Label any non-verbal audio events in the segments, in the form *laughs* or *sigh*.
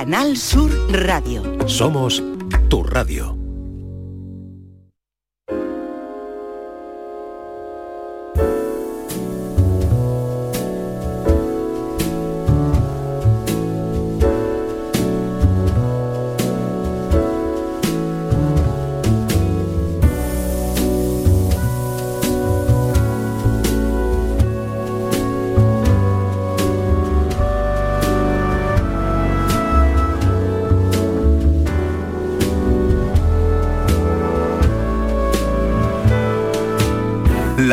Canal Sur Radio. Somos tu radio.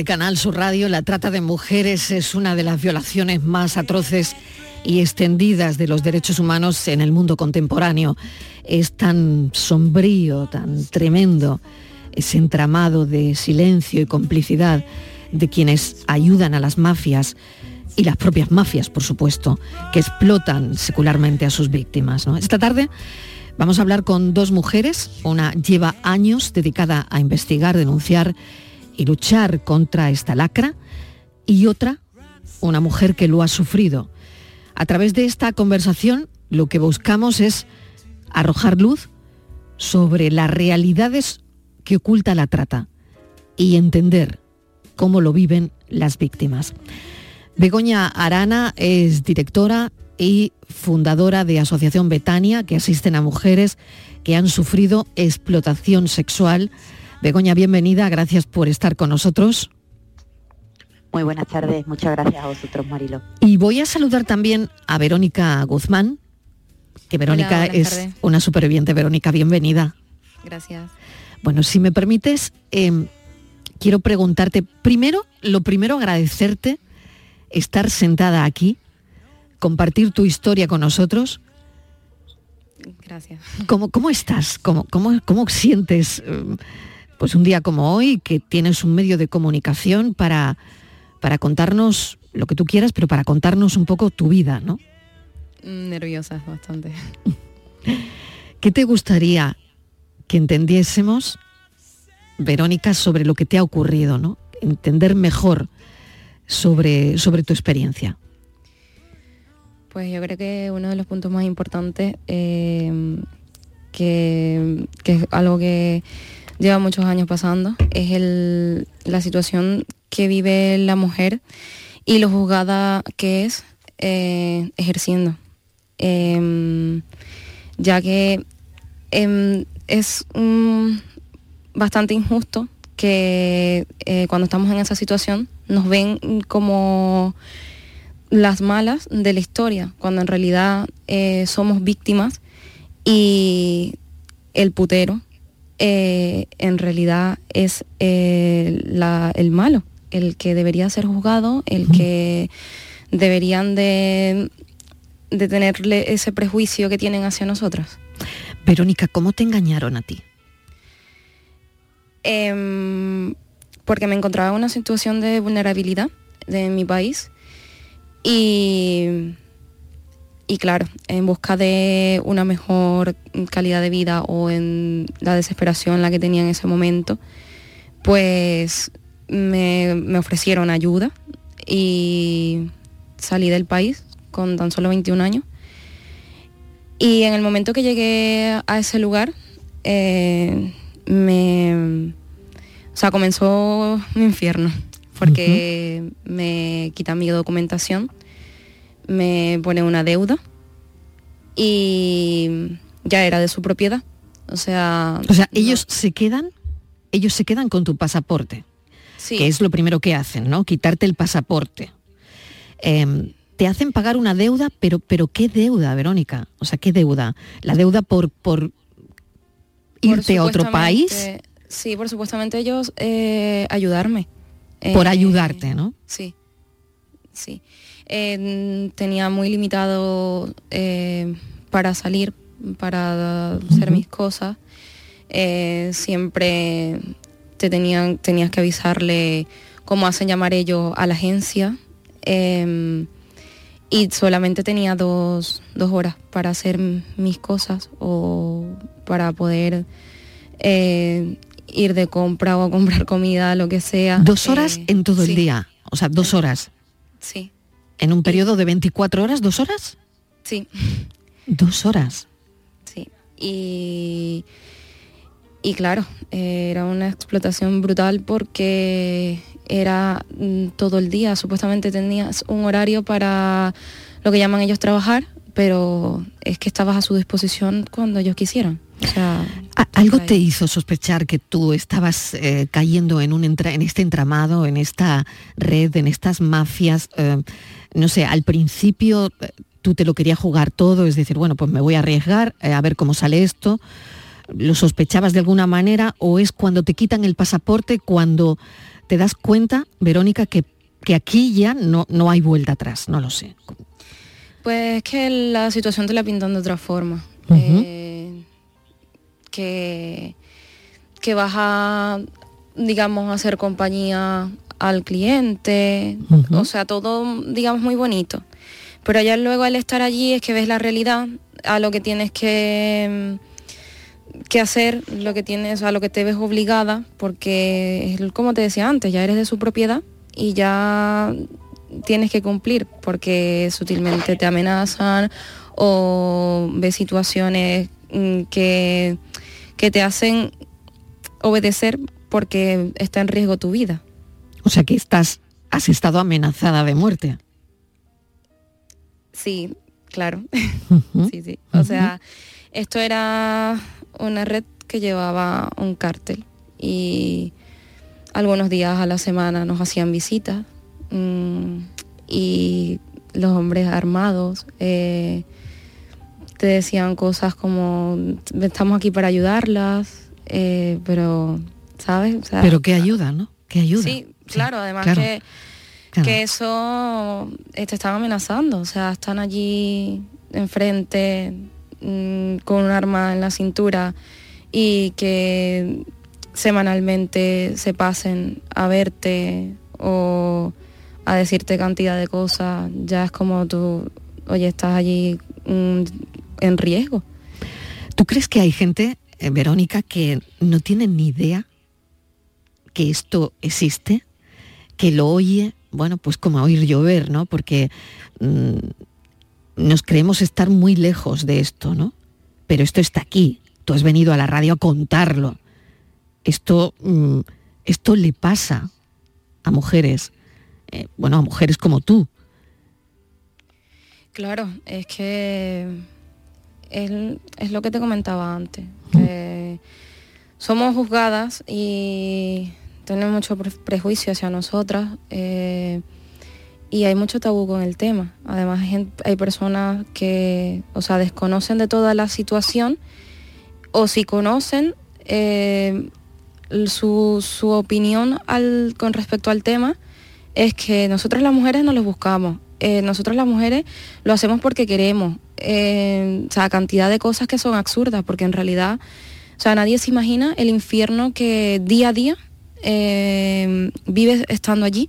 De Canal Sur Radio. La trata de mujeres es una de las violaciones más atroces y extendidas de los derechos humanos en el mundo contemporáneo. Es tan sombrío, tan tremendo ese entramado de silencio y complicidad de quienes ayudan a las mafias y las propias mafias, por supuesto, que explotan secularmente a sus víctimas. Esta tarde vamos a hablar con dos mujeres. Una lleva años dedicada a investigar, denunciar y luchar contra esta lacra y otra, una mujer que lo ha sufrido. A través de esta conversación lo que buscamos es arrojar luz sobre las realidades que oculta la trata y entender cómo lo viven las víctimas. Begoña Arana es directora y fundadora de Asociación Betania, que asisten a mujeres que han sufrido explotación sexual Begoña, bienvenida, gracias por estar con nosotros. Muy buenas tardes, muchas gracias a vosotros, Marilo. Y voy a saludar también a Verónica Guzmán, que Verónica es una superviviente. Verónica, bienvenida. Gracias. Bueno, si me permites, em, quiero preguntarte, primero, lo primero agradecerte estar sentada aquí, compartir tu historia con nosotros. Gracias. ¿Cómo, cómo estás? ¿Cómo, cómo, cómo sientes? Em, pues un día como hoy, que tienes un medio de comunicación para, para contarnos lo que tú quieras, pero para contarnos un poco tu vida, ¿no? Mm, nerviosa bastante. *laughs* ¿Qué te gustaría que entendiésemos, Verónica, sobre lo que te ha ocurrido, ¿no? Entender mejor sobre, sobre tu experiencia. Pues yo creo que uno de los puntos más importantes, eh, que, que es algo que lleva muchos años pasando, es la situación que vive la mujer y lo juzgada que es eh, ejerciendo. Em, ya que em, es bastante injusto que eh, cuando estamos en esa situación nos ven como las malas de la historia, cuando en realidad eh, somos víctimas y el putero eh, en realidad es eh, el malo, el que debería ser juzgado, el que deberían de, de tenerle ese prejuicio que tienen hacia nosotras. Verónica, ¿cómo te engañaron a ti? Em, porque me encontraba en una situación de vulnerabilidad de mi país y y claro, en busca de una mejor calidad de vida o en la desesperación en la que tenía en ese momento, pues me, ofrecieron ayuda y salí del país con tan solo 21 años. Y en el momento que llegué a ese lugar, eh, me, o sea, comenzó mi infierno, porque me quitan mi documentación me pone una deuda y ya era de su propiedad. O sea, o sea, ellos se quedan, ellos se quedan con tu pasaporte, sí. que es lo primero que hacen, ¿no? Quitarte el pasaporte. Em, te hacen pagar una deuda, pero, pero ¿qué deuda, Verónica? O sea, ¿qué deuda? ¿La deuda por, por irte a otro país? Sí, por supuestamente ellos eh, ayudarme. Por eh, ayudarte, ¿no? Sí, sí. Eh, tenía muy limitado eh, para salir, para hacer mis cosas. Eh, siempre te tenían, tenías que avisarle cómo hacen llamar ellos a la agencia. Em, y solamente tenía dos, dos, horas para hacer mis cosas o para poder eh, ir de compra o a comprar comida, lo que sea. Dos horas eh, en todo el día, o sea, dos horas. Sí. ¿En un periodo de 24 horas, dos horas? Sí. Dos horas. Sí. Y, y claro, era una explotación brutal porque era mm, todo el día. Supuestamente tenías un horario para lo que llaman ellos trabajar, pero es que estabas a su disposición cuando ellos quisieran. ¿Algo te hizo sospechar que tú estabas eh, cayendo en, un en este entramado, en esta red, en estas mafias? Eh, no sé, al principio eh, tú te lo querías jugar todo, es decir, bueno, pues me voy a arriesgar a ver cómo sale esto. ¿Lo sospechabas de alguna manera o es cuando te quitan el pasaporte, cuando te das cuenta, Verónica, que, que aquí ya no, no hay vuelta atrás? No lo sé. Pues es que la situación te la pintan de otra forma que, que vas a, digamos, hacer compañía al cliente, o sea, todo, digamos, muy bonito. Pero ya luego al estar allí es que ves la realidad, a lo que tienes que, que hacer, lo que tienes, a lo que te ves obligada, porque, como te decía antes, ya eres de su propiedad y ya tienes que cumplir, porque sutilmente te amenazan o ves situaciones mm, que que te hacen obedecer porque está en riesgo tu vida. O sea que estás, has estado amenazada de muerte. Sí, claro. *laughs* sí, sí. O sea, esto era una red que llevaba un cártel y algunos días a la semana nos hacían visitas mm, y los hombres armados eh, te decían cosas como, estamos aquí para ayudarlas, eh, pero, ¿sabes? pero qué ayuda, ¿no? ¿Qué ayuda? Sí, claro, además Que, que eso eh, te están amenazando, o sea, están allí enfrente mm, con un arma en la cintura y que semanalmente se pasen a verte o a decirte cantidad de cosas, ya es como tú, oye, estás allí mm, en riesgo. ¿Tú crees que hay gente, eh, Verónica, que no tiene ni idea que esto existe, que lo oye, bueno, pues como oír llover, ¿no? Porque mm, nos creemos estar muy lejos de esto, ¿no? Pero esto está aquí. Tú has venido a la radio a contarlo. Esto, mm, esto le pasa a mujeres, eh, bueno, a mujeres como tú. Claro, es que es, lo que te comentaba antes, que somos juzgadas y tenemos mucho prejuicio hacia nosotras eh, y hay mucho tabú con el tema. Además hay, personas que, o sea, desconocen de toda la situación o si conocen eh, su, opinión con respecto al tema es que nosotras las mujeres no los buscamos. Eh, nosotros las mujeres lo hacemos porque queremos, eh, o sea, cantidad de cosas que son absurdas, porque en realidad, o sea, nadie se imagina el infierno que día a día eh, vives estando allí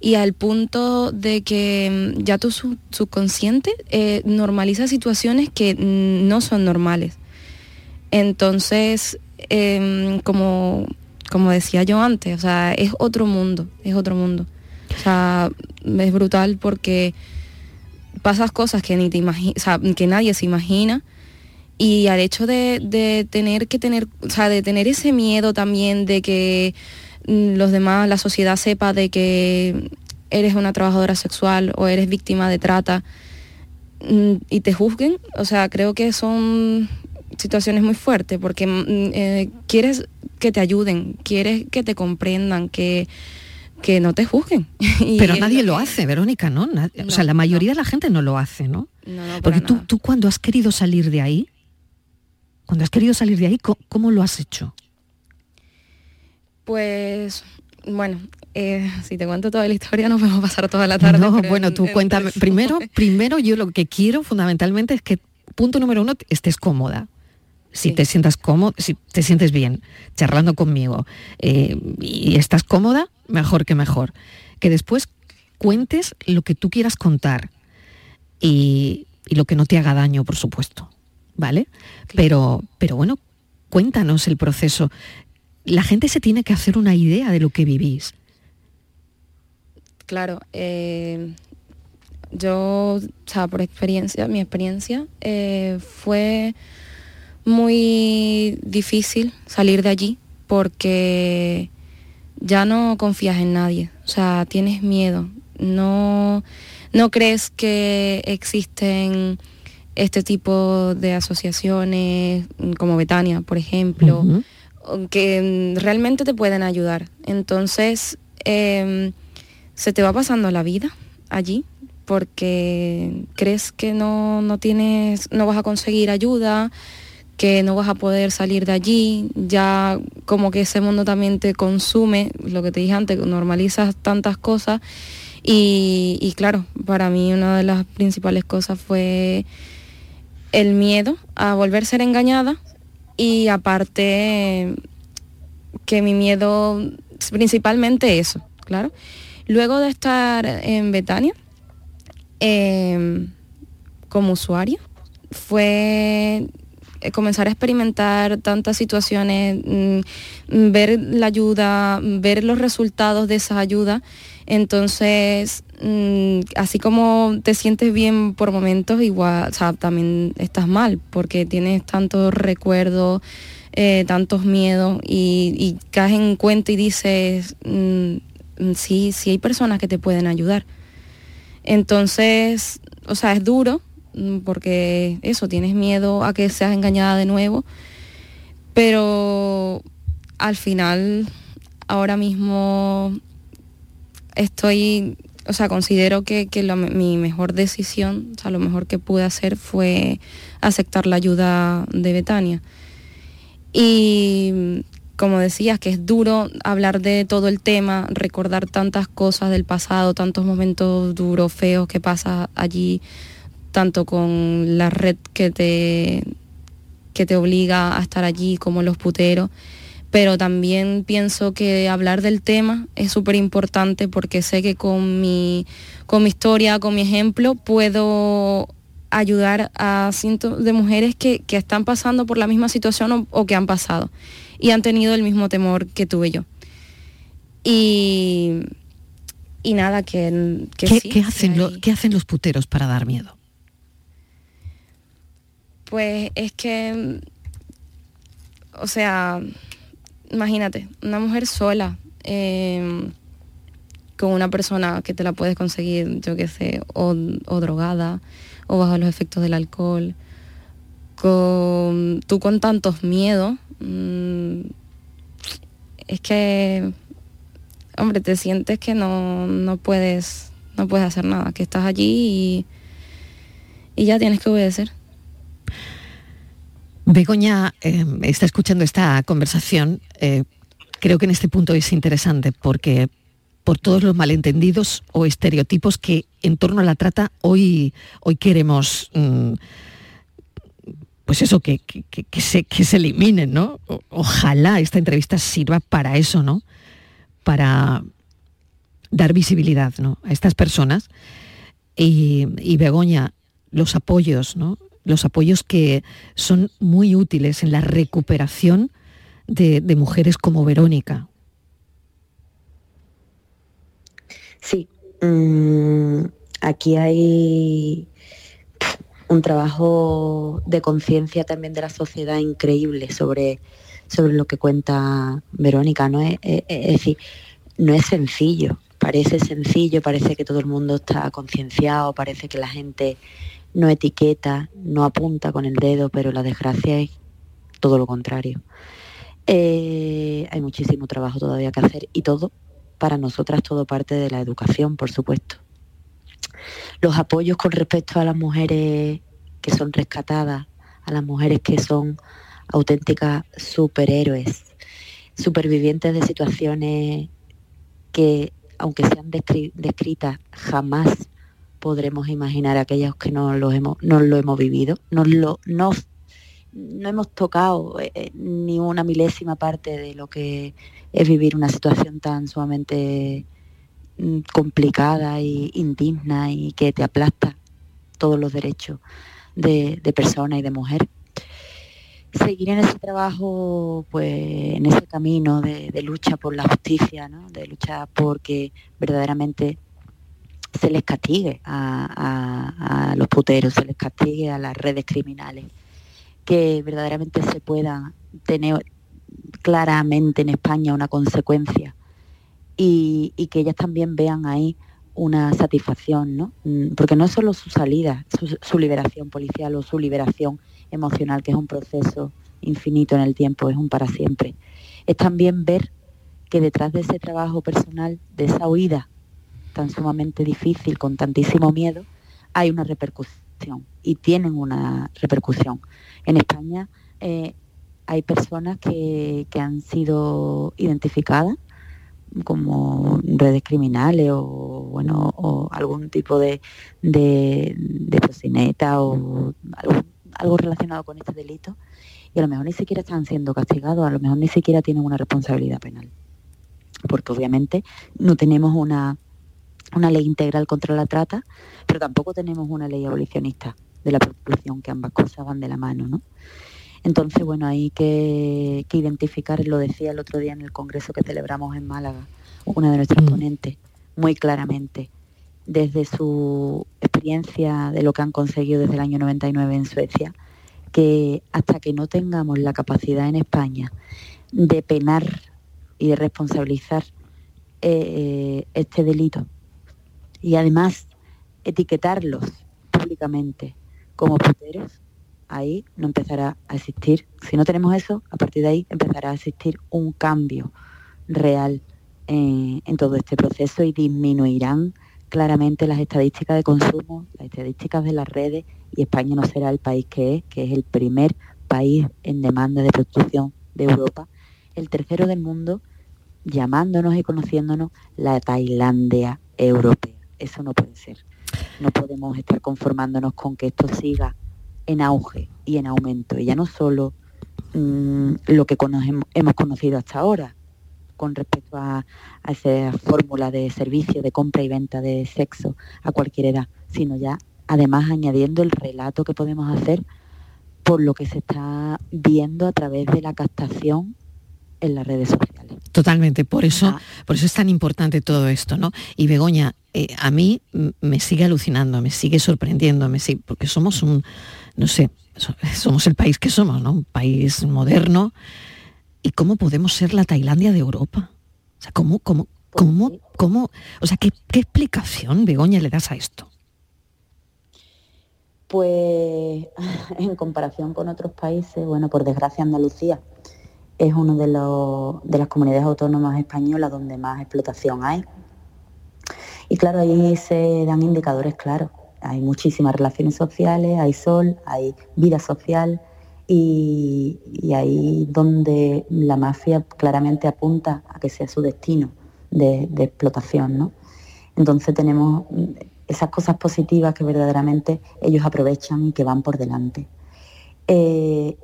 y al punto de que mm, ya tu subconsciente eh, normaliza situaciones que no son normales. Entonces, em, como, como decía yo antes, o sea, es otro mundo, es otro mundo. O sea, es brutal porque pasas cosas que ni te que nadie se imagina y al hecho de, tener que tener, o sea, de tener ese miedo también de que los demás, la sociedad sepa de que eres una trabajadora sexual o eres víctima de trata mm, y te juzguen, o sea, creo que son situaciones muy fuertes porque mm, eh, quieres que te ayuden, quieres que te comprendan, que que no te juzguen. *laughs* Pero nadie lo hace, Verónica, ¿no? o sea, la mayoría de la gente no lo hace, ¿no? Porque tú, tú cuando has querido salir de ahí, cuando has querido salir de ahí, ¿cómo, lo has hecho? Pues Bueno, eh, si te cuento toda la historia nos vamos a pasar toda la tarde. No, bueno, tú cuéntame. Primero, *laughs* primero yo lo que quiero fundamentalmente es que, punto número uno, estés cómoda. Si te sientas cómodo, si te sientes bien charlando conmigo eh, y estás cómoda, mejor que mejor. Que después cuentes lo que tú quieras contar y, lo que no te haga daño, por supuesto. ¿Vale? Pero, pero bueno, cuéntanos el proceso. La gente se tiene que hacer una idea de lo que vivís. Claro, eh, yo, o sea, por experiencia, mi experiencia eh, fue muy difícil salir de allí porque ya no confías en nadie, o sea, tienes miedo, no, no crees que existen este tipo de asociaciones como Betania, por ejemplo, que realmente te pueden ayudar. Entonces, em, se te va pasando la vida allí porque crees que no, no tienes, no vas a conseguir ayuda, que no vas a poder salir de allí, ya como que ese mundo también te consume, lo que te dije antes, normalizas tantas cosas. Y, claro, para mí una de las principales cosas fue el miedo a volver a ser engañada y aparte que mi miedo, principalmente eso, claro. Luego de estar en Betania, em, como usuario, fue comenzar a experimentar tantas situaciones, mm, ver la ayuda, ver los resultados de esa ayuda. Entonces, mm, así como te sientes bien por momentos, igual, también estás mal, porque tienes tantos recuerdos, eh, tantos miedos y, caes en cuenta y dices, mm, sí, sí hay personas que te pueden ayudar. Entonces, o sea, es duro, porque eso, tienes miedo a que seas engañada de nuevo, pero al final, ahora mismo estoy, o sea, considero que, mi mejor decisión, o sea, lo mejor que pude hacer fue aceptar la ayuda de Betania. Y como decías, que es duro hablar de todo el tema, recordar tantas cosas del pasado, tantos momentos duros, feos que pasa allí tanto con la red que te, que te obliga a estar allí como los puteros, pero también pienso que hablar del tema es súper importante porque sé que con mi, con mi historia, con mi ejemplo, puedo ayudar a cientos de mujeres que, están pasando por la misma situación o, que han pasado y han tenido el mismo temor que tuve yo. Y, y nada, que, ¿Qué, hacen ¿Qué hacen los puteros para dar miedo? Pues es que, o sea, imagínate, una mujer sola, em, con una persona que te la puedes conseguir, yo qué sé, o, drogada, o bajo los efectos del alcohol, con, tú con tantos miedos, mm, es que, hombre, te sientes que no, no, puedes, no puedes hacer nada, que estás allí y, y ya tienes que obedecer. Begoña eh, está escuchando esta conversación. Eh, creo que en este punto es interesante porque por todos los malentendidos o estereotipos que en torno a la trata hoy, hoy queremos, mm, pues eso, que, se, que se eliminen, ¿no? ojalá esta entrevista sirva para eso, ¿no? Para dar visibilidad a estas personas. Y, y Begoña, los apoyos, ¿no? Los apoyos que son muy útiles en la recuperación de, mujeres como Verónica. Sí, mm, aquí hay un trabajo de conciencia también de la sociedad increíble sobre, sobre lo que cuenta Verónica. ¿no? Es, es decir, no es sencillo, parece sencillo, parece que todo el mundo está concienciado, parece que la gente no etiqueta, no apunta con el dedo, pero la desgracia es todo lo contrario. Eh, hay muchísimo trabajo todavía que hacer y todo, para nosotras, todo parte de la educación, por supuesto. Los apoyos con respecto a las mujeres que son rescatadas, a las mujeres que son auténticas superhéroes, supervivientes de situaciones que aunque sean descritas, jamás podremos imaginar aquellos que no lo hemos, no lo hemos vivido, no, lo, no, no hemos tocado eh, eh, ni una milésima parte de lo que es vivir una situación tan sumamente mm, complicada y indigna y que te aplasta todos los derechos de, persona y de mujer. Seguir en ese trabajo, pues en ese camino de, lucha por la justicia, de lucha porque verdaderamente se les castigue a, los puteros, se les castigue a las redes criminales, que verdaderamente se pueda tener claramente en España una consecuencia y, que ellas también vean ahí una satisfacción, ¿no? Mm, porque no es solo su salida, su, liberación policial o su liberación emocional, que es un proceso infinito en el tiempo, es un para siempre. Es también ver que detrás de ese trabajo personal, de esa huida tan sumamente difícil, con tantísimo miedo, hay una repercusión y tienen una repercusión. En España eh, hay personas que, que han sido identificadas como redes criminales o bueno o algún tipo de, de, o algo, relacionado con este delito y a lo mejor ni siquiera están siendo castigados, a lo mejor ni siquiera tienen una responsabilidad penal. Porque obviamente no tenemos una, una ley integral contra la trata, pero tampoco tenemos una ley abolicionista de la prostitución, que ambas cosas van de la mano, ¿no? Entonces, bueno, hay que, identificar, lo decía el otro día en el congreso que celebramos en Málaga, una de nuestras mm. ponentes, muy claramente, desde su experiencia de lo que han conseguido desde el año 99 en Suecia, que hasta que no tengamos la capacidad en España de penar y de responsabilizar eh, este delito y además etiquetarlos públicamente como puteros, ahí no empezará a existir, si no tenemos eso, a partir de ahí empezará a existir un cambio real en, todo este proceso y disminuirán claramente las estadísticas de consumo, las estadísticas de las redes y España no será el país que es, que es el primer país en demanda de prostitución de Europa, el tercero del mundo, llamándonos y conociéndonos la Tailandia europea. Eso no puede ser. No podemos estar conformándonos con que esto siga en auge y en aumento. Y ya no solo mm, lo que hemos conocido hasta ahora con respecto a, esa fórmula de servicio de compra y venta de sexo a cualquier edad, sino ya además añadiendo el relato que podemos hacer por lo que se está viendo a través de la captación en las redes sociales. Totalmente, por eso, ah. por eso es tan importante todo esto, ¿no? Y Begoña, eh, a mí me sigue alucinando, me sigue sorprendiendo, me sigue, porque somos un, no sé, *laughs* somos el país que somos, ¿no? Un país moderno. ¿Y cómo podemos ser la Tailandia de Europa? O sea, ¿cómo, cómo, cómo, cómo, o sea, ¿qué, explicación, Begoña, le das a esto? Pues *laughs* en comparación con otros países, bueno, por desgracia Andalucía es una de, de las comunidades autónomas españolas donde más explotación hay. Y claro, ahí se dan indicadores claros hay muchísimas relaciones sociales, hay sol, hay vida social y, ahí donde la mafia claramente apunta a que sea su destino de, explotación. ¿no? Entonces tenemos esas cosas positivas que verdaderamente ellos aprovechan y que van por delante. Eh,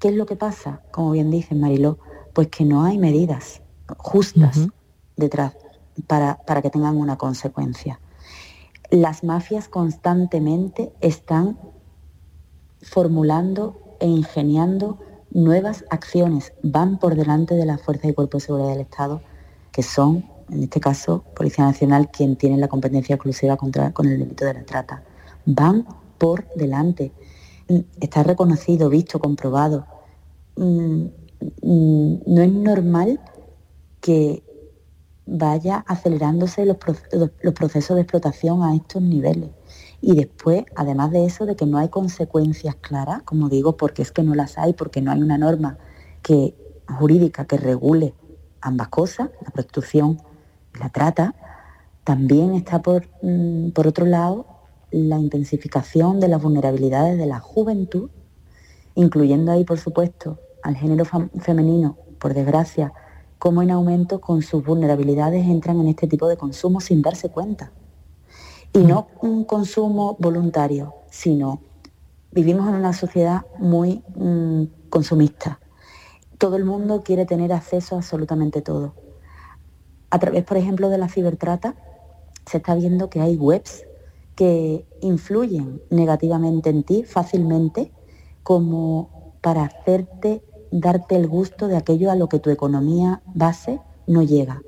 ¿Qué es lo que pasa? Como bien dice Mariló, pues que no hay medidas justas detrás para, para que tengan una consecuencia las mafias constantemente están formulando e ingeniando nuevas acciones, van por delante de las fuerzas y cuerpos de seguridad del Estado, que son, en este caso, Policía Nacional, quien tiene la competencia exclusiva contra, con el delito de la trata. Van por delante. Está reconocido, visto, comprobado. Mm, mm, no es normal que vaya acelerándose los, procesos de explotación a estos niveles. Y después, además de eso, de que no hay consecuencias claras, como digo, porque es que no las hay, porque no hay una norma jurídica que regule ambas cosas, la prostitución y la trata, también está por, mm, por otro lado la intensificación de las vulnerabilidades de la juventud, incluyendo ahí, por supuesto, al género femenino, por desgracia, cómo en aumento con sus vulnerabilidades entran en este tipo de consumo sin darse cuenta. Y no un consumo voluntario, sino vivimos en una sociedad muy mm, consumista. Todo el mundo quiere tener acceso a absolutamente todo. A través, por ejemplo, de la cibertrata, se está viendo que hay webs que influyen negativamente en ti fácilmente como para hacerte darte el gusto de aquello a lo que tu economía base no llega.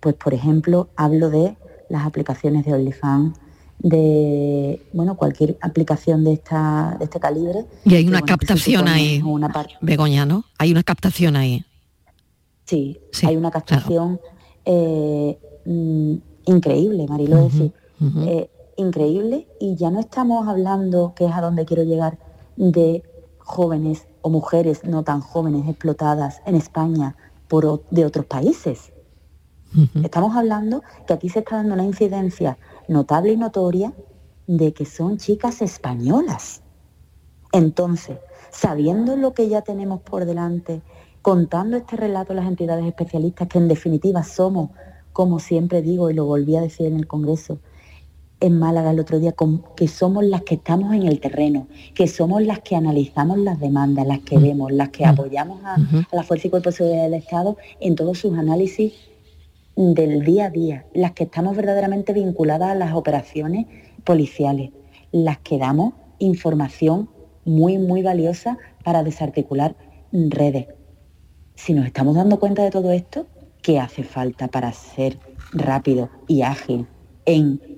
Pues por ejemplo, hablo de las aplicaciones de OnlyFans, de bueno cualquier aplicación de esta de este calibre. Y hay una captación ahí, una Begoña, ¿no? Hay una captación ahí. Sí, hay una captación eh, mm, increíble, Marilo, decir, eh, increíble y ya no estamos hablando, que es a donde quiero llegar, de jóvenes o mujeres no tan jóvenes explotadas en España por, de otros países. Estamos hablando que aquí se está dando una incidencia notable y notoria de que son chicas españolas. Entonces, sabiendo lo que ya tenemos por delante, contando este relato a las entidades especialistas, que en definitiva somos, como siempre digo y lo volví a decir en el Congreso, en Málaga el otro día, que somos las que estamos en el terreno, que somos las que analizamos las demandas, las que mm. vemos, las que mm. apoyamos a, la Fuerza y Cuerpo de Seguridad del Estado en todos sus análisis del día a día, las que estamos verdaderamente vinculadas a las operaciones policiales, las que damos información muy, muy valiosa para desarticular redes. Si nos estamos dando cuenta de todo esto, ¿qué hace falta para ser rápido y ágil en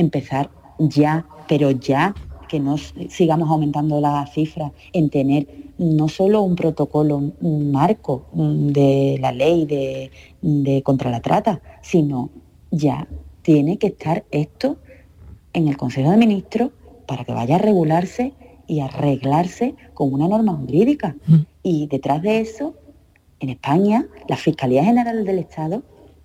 empezar ya, pero ya que no sigamos aumentando la cifra, en tener no solo un protocolo, un marco de la ley de, contra la trata, sino ya tiene que estar esto en el Consejo de Ministros para que vaya a regularse y arreglarse con una norma jurídica. Mm. Y detrás de eso, en España, la Fiscalía General del Estado,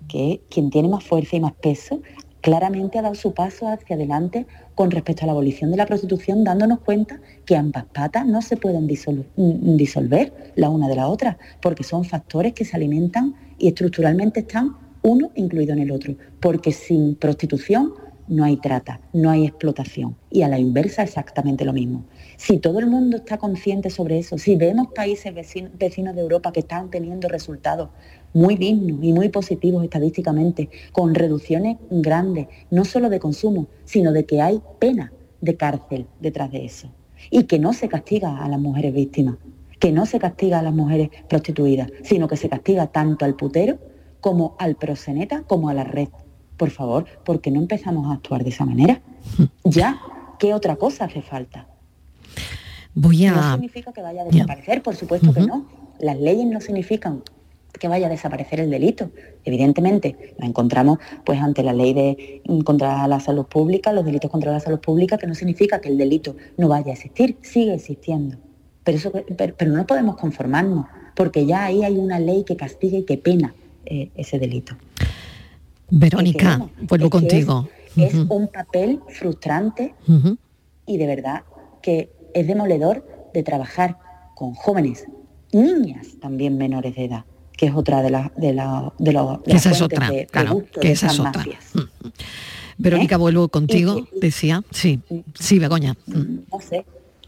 que es quien tiene más fuerza y más peso, claramente ha dado su paso hacia adelante con respecto a la abolición de la prostitución, dándonos cuenta que ambas patas no se pueden mm, disolver la una de la otra, porque son factores que se alimentan y estructuralmente están uno incluido en el otro, porque sin prostitución no hay trata, no hay explotación. Y a la inversa exactamente lo mismo. Si todo el mundo está consciente sobre eso, si vemos países vecinos de Europa que están teniendo resultados muy dignos y muy positivos estadísticamente, con reducciones grandes, no solo de consumo, sino de que hay pena de cárcel detrás de eso. Y que no se castiga a las mujeres víctimas, que no se castiga a las mujeres prostituidas, sino que se castiga tanto al putero como al proseneta como a la red. Por favor, ¿por qué no empezamos a actuar de esa manera? *laughs* Ya, ¿qué otra cosa hace falta? Voy a... No significa que vaya a desaparecer, por supuesto que no. Las leyes no significan que vaya a desaparecer el delito. Evidentemente, nos encontramos pues ante la ley de mm, contra la salud pública, los delitos contra la salud pública, que no significa que el delito no vaya a existir, sigue existiendo. Pero, eso, pero, no podemos conformarnos, porque ya ahí hay una ley que castiga y que pena eh, ese delito. Verónica, vuelvo contigo. Es, un papel frustrante y de verdad que es demoledor de trabajar con jóvenes, niñas también menores de edad que es otra de las de la, de, la, de esa es otra, claro, que esa es otra. Mm. Verónica, ¿Eh? vuelvo contigo, decía, sí, sí, Begoña. Mm, no sé,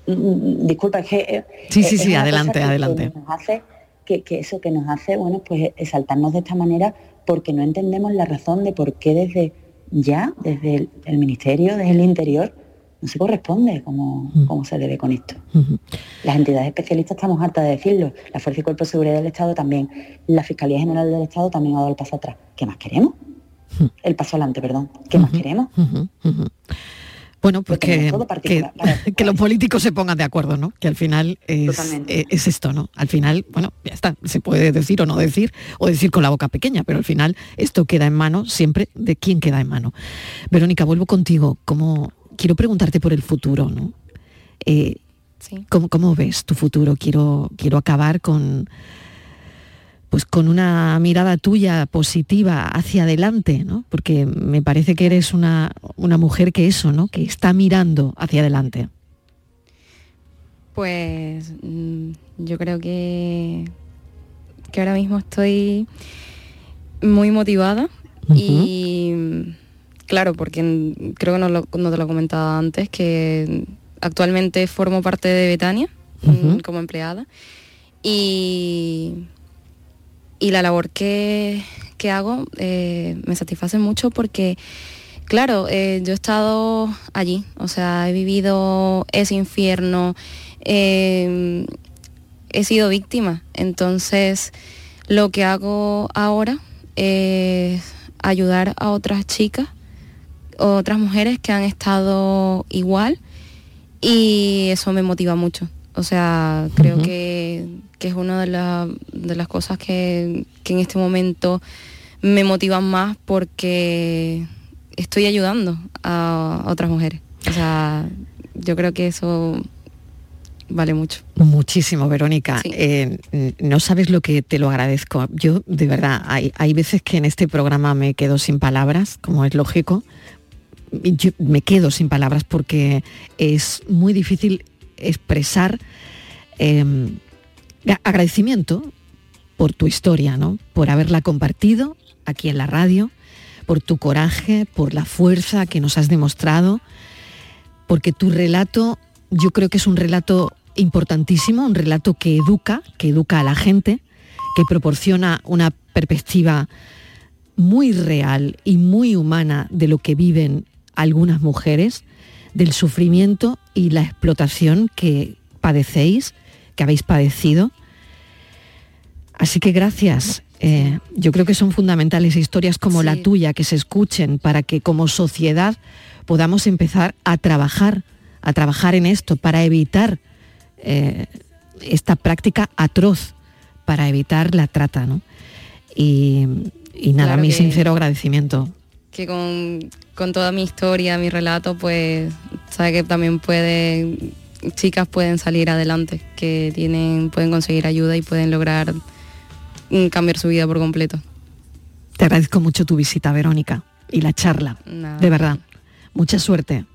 mm, disculpa, es que... Eh, sí, sí, sí, adelante, adelante. Que, nos hace, que, eso que nos hace, bueno, pues exaltarnos de esta manera porque no entendemos la razón de por qué desde ya, desde el Ministerio, desde el Interior, no se corresponde como, mm. se debe con esto. Las entidades especialistas estamos hartas de decirlo, la Fuerza y Cuerpo de Seguridad del Estado también, la Fiscalía General del Estado también ha dado el paso atrás. ¿Qué más queremos? El paso adelante, perdón. ¿Qué más queremos? Bueno, pues que, *laughs* que, los políticos se pongan de acuerdo, ¿no? Que al final es, eh, es, esto, ¿no? Al final, bueno, ya está, se puede decir o no decir, o decir con la boca pequeña, pero al final esto queda en mano siempre de quién queda en mano. Verónica, vuelvo contigo. ¿Cómo, quiero preguntarte por el futuro, ¿no? Eh, ¿cómo, ves tu futuro? Quiero, quiero acabar con, pues con una mirada tuya positiva hacia adelante, ¿no? Porque me parece que eres una, una mujer que eso, ¿no? Que está mirando hacia adelante. Pues mm, yo creo que, que ahora mismo estoy muy motivada y claro, porque creo que no, lo, no te lo he comentado antes, que actualmente formo parte de Betania mm, como empleada. Y, y la labor que, que hago eh, me satisface mucho porque Claro, eh, yo he estado allí, o sea, he vivido ese infierno, em, he sido víctima, entonces lo que hago ahora es ayudar a otras chicas, otras mujeres que han estado igual y eso me motiva mucho. O sea, creo que, es una de, de las cosas que, que en este momento me motivan más porque estoy ayudando a otras mujeres. O sea, yo creo que eso vale mucho. Muchísimo, Verónica. Eh, no sabes lo que te lo agradezco. Yo, de verdad, hay, hay, veces que en este programa me quedo sin palabras, como es lógico. Yo me quedo sin palabras porque es muy difícil expresar em, agradecimiento por tu historia, ¿no? Por haberla compartido aquí en la radio, por tu coraje, por la fuerza que nos has demostrado, porque tu relato yo creo que es un relato importantísimo, un relato que educa, que educa a la gente, que proporciona una perspectiva muy real y muy humana de lo que viven algunas mujeres, del sufrimiento y la explotación que padecéis, que habéis padecido. Así que gracias, eh, yo creo que son fundamentales historias como la tuya que se escuchen para que como sociedad podamos empezar a trabajar, a trabajar en esto para evitar eh, esta práctica atroz, para evitar la trata. ¿no? Y, nada, mi sincero agradecimiento. Que con, con, toda mi historia, mi relato, pues sabe que también puede, chicas pueden salir adelante, que tienen, pueden conseguir ayuda y pueden lograr cambiar su vida por completo. Te agradezco mucho tu visita, Verónica, y la charla. De verdad. Mucha suerte.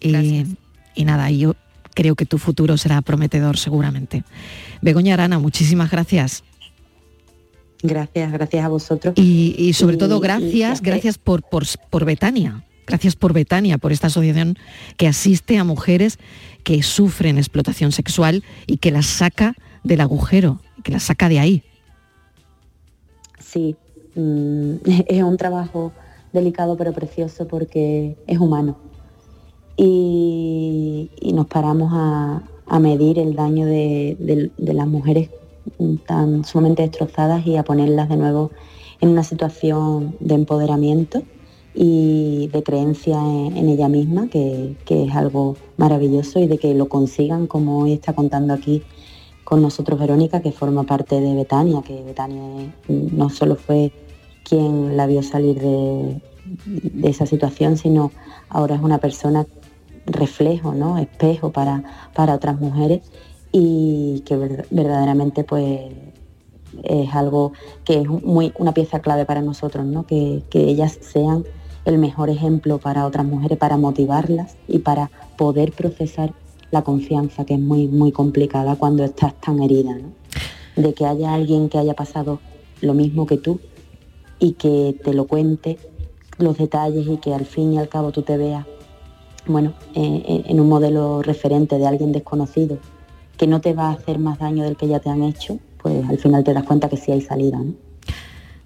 Y, y, nada, yo creo que tu futuro será prometedor seguramente. Begoña Arana, muchísimas gracias. Gracias, gracias a vosotros. Y, sobre todo gracias, gracias por, por, por Betania. Gracias por Betania, por esta asociación que asiste a mujeres que sufren explotación sexual y que las saca del agujero, que las saca de ahí sí, mm, *laughs* es un trabajo delicado pero precioso porque es humano. Y, nos paramos a, medir el daño de, las mujeres tan sumamente destrozadas y a ponerlas de nuevo en una situación de empoderamiento y de creencia en, ella misma, que, que, es algo maravilloso y de que lo consigan, como hoy está contando aquí con nosotros Verónica, que forma parte de Betania, que Betania no solo fue quien la vio salir de, esa situación, sino ahora es una persona reflejo, ¿no? espejo para, para otras mujeres y que verdaderamente pues es algo que es muy una pieza clave para nosotros, ¿no? que, que ellas sean el mejor ejemplo para otras mujeres, para motivarlas y para poder procesar la confianza, que es muy, muy complicada cuando estás tan herida, De que haya alguien que haya pasado lo mismo que tú y que te lo cuente los detalles y que al fin y al cabo tú te veas, bueno, eh, eh, en un modelo referente de alguien desconocido que no te va a hacer más daño del que ya te han hecho, pues al final te das cuenta que sí hay salida, ¿no?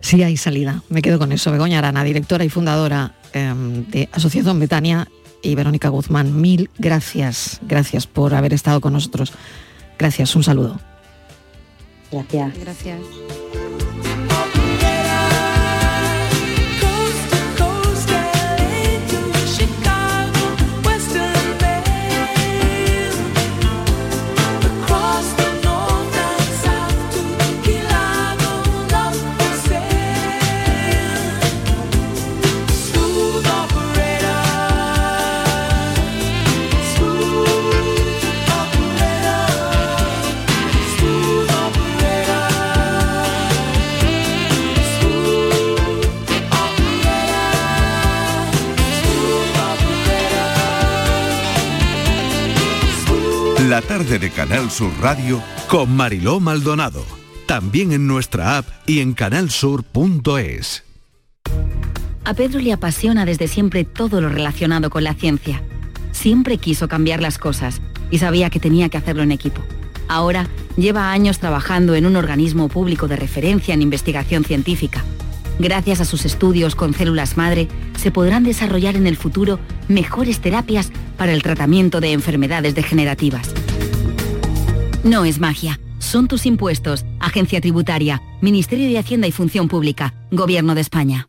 Sí hay salida, me quedo con eso. Begoña Arana, directora y fundadora em, de Asociación Betania y Verónica Guzmán, mil gracias, gracias por haber estado con nosotros. Gracias, un saludo. Gracias. Gracias. La tarde de Canal Sur Radio con Mariló Maldonado. también en nuestra app y en canalsur.es. A Pedro le apasiona desde siempre todo lo relacionado con la ciencia. Siempre quiso cambiar las cosas y sabía que tenía que hacerlo en equipo. Ahora lleva años trabajando en un organismo público de referencia en investigación científica. Gracias a sus estudios con células madre, se podrán desarrollar en el futuro mejores terapias para el tratamiento de enfermedades degenerativas. No es magia, son tus impuestos, Agencia Tributaria, Ministerio de Hacienda y Función Pública, Gobierno de España.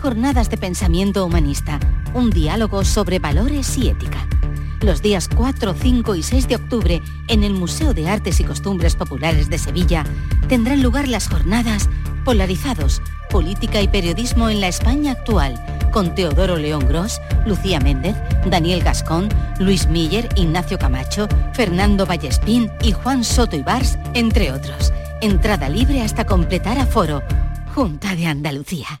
Jornadas de pensamiento humanista. Un diálogo sobre valores y ética. Los días 4, 5 y 6 de octubre, en el Museo de Artes y Costumbres Populares de Sevilla, tendrán lugar las jornadas Polarizados, Política y Periodismo en la España actual, con Teodoro León Gros, Lucía Méndez, Daniel Gascón, Luis Miller, Ignacio Camacho, Fernando Vallespín y Juan Soto Ibars, entre otros. Entrada libre hasta completar aforo. Junta de Andalucía.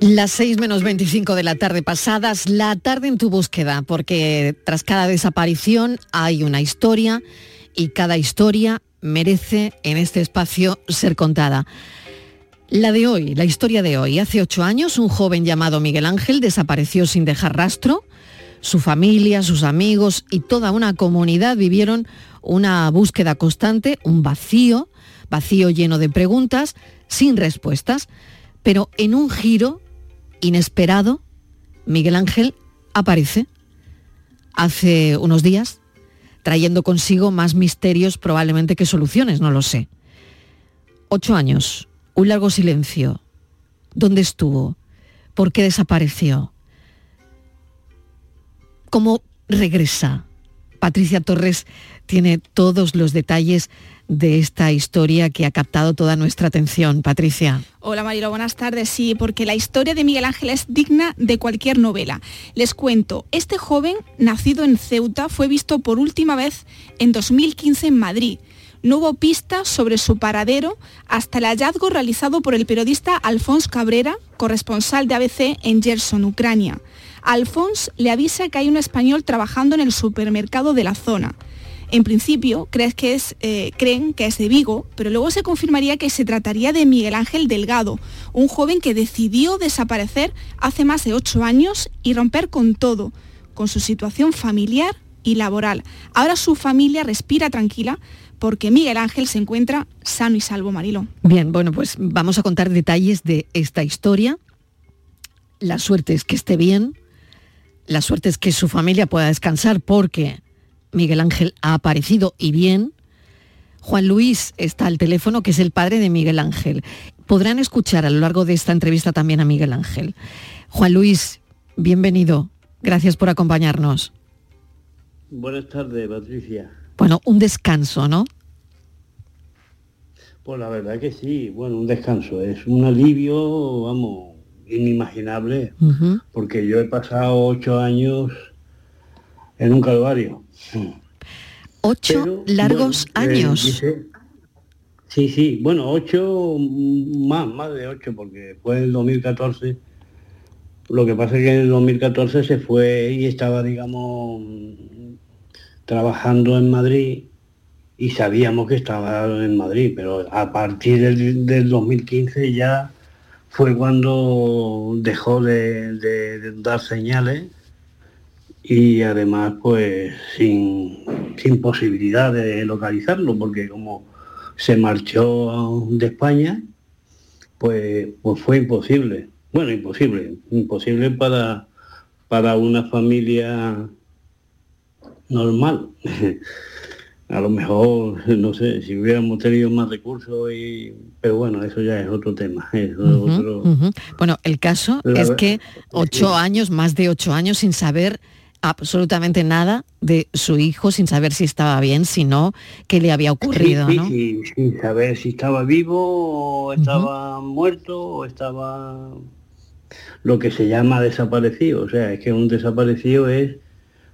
Las 6 menos 25 de la tarde pasadas, la tarde en tu búsqueda, porque tras cada desaparición hay una historia y cada historia merece en este espacio ser contada. La de hoy, la historia de hoy. Hace ocho años un joven llamado Miguel Ángel desapareció sin dejar rastro. Su familia, sus amigos y toda una comunidad vivieron una búsqueda constante, un vacío, vacío lleno de preguntas, sin respuestas. Pero en un giro inesperado, Miguel Ángel aparece hace unos días, trayendo consigo más misterios probablemente que soluciones, no lo sé. Ocho años, un largo silencio. ¿Dónde estuvo? ¿Por qué desapareció? ¿Cómo regresa? Patricia Torres tiene todos los detalles de esta historia que ha captado toda nuestra atención. Patricia. Hola Marilo, buenas tardes. Sí, porque la historia de Miguel Ángel es digna de cualquier novela. Les cuento, este joven, nacido en Ceuta, fue visto por última vez en 2015 en Madrid. No hubo pistas sobre su paradero hasta el hallazgo realizado por el periodista Alphonse Cabrera, corresponsal de ABC en Gerson, Ucrania. Alphonse le avisa que hay un español trabajando en el supermercado de la zona. En principio crees que es, eh, creen que es de Vigo, pero luego se confirmaría que se trataría de Miguel Ángel Delgado, un joven que decidió desaparecer hace más de ocho años y romper con todo, con su situación familiar y laboral. Ahora su familia respira tranquila porque Miguel Ángel se encuentra sano y salvo, Marilo. Bien, bueno, pues vamos a contar detalles de esta historia. La suerte es que esté bien, la suerte es que su familia pueda descansar porque Miguel Ángel ha aparecido y bien. Juan Luis está al teléfono, que es el padre de Miguel Ángel. Podrán escuchar a lo largo de esta entrevista también a Miguel Ángel. Juan Luis, bienvenido. Gracias por acompañarnos. Buenas tardes, Patricia. Bueno, un descanso, ¿no? Pues la verdad que sí, bueno, un descanso, es un alivio, vamos, inimaginable, porque yo he pasado ocho años en un calvario. Ocho largos eh, años. dice- sí, sí, bueno, ocho, más, más de ocho, porque fue el 2014. Lo que pasa es que en el 2014 se fue y estaba, digamos, trabajando en Madrid y sabíamos que estaba en Madrid, pero a partir del, del 2015 ya fue cuando dejó de, dar señales y además pues sin, sin posibilidad de localizarlo, porque como se marchó de España, pues, pues fue imposible. Bueno, imposible, imposible para, para una familia normal. *laughs* A lo mejor, *laughs* no sé, si hubiéramos tenido más recursos, y, pero bueno, eso ya es otro tema. es otro-. Bueno, el caso La es que ocho años, más de ocho años sin saber absolutamente nada de su hijo, sin saber si estaba bien, si no, qué le había ocurrido, Sí, sí, ¿no? sí, sin saber si estaba vivo o estaba muerto o estaba lo que se llama desaparecido. O sea, es que un desaparecido es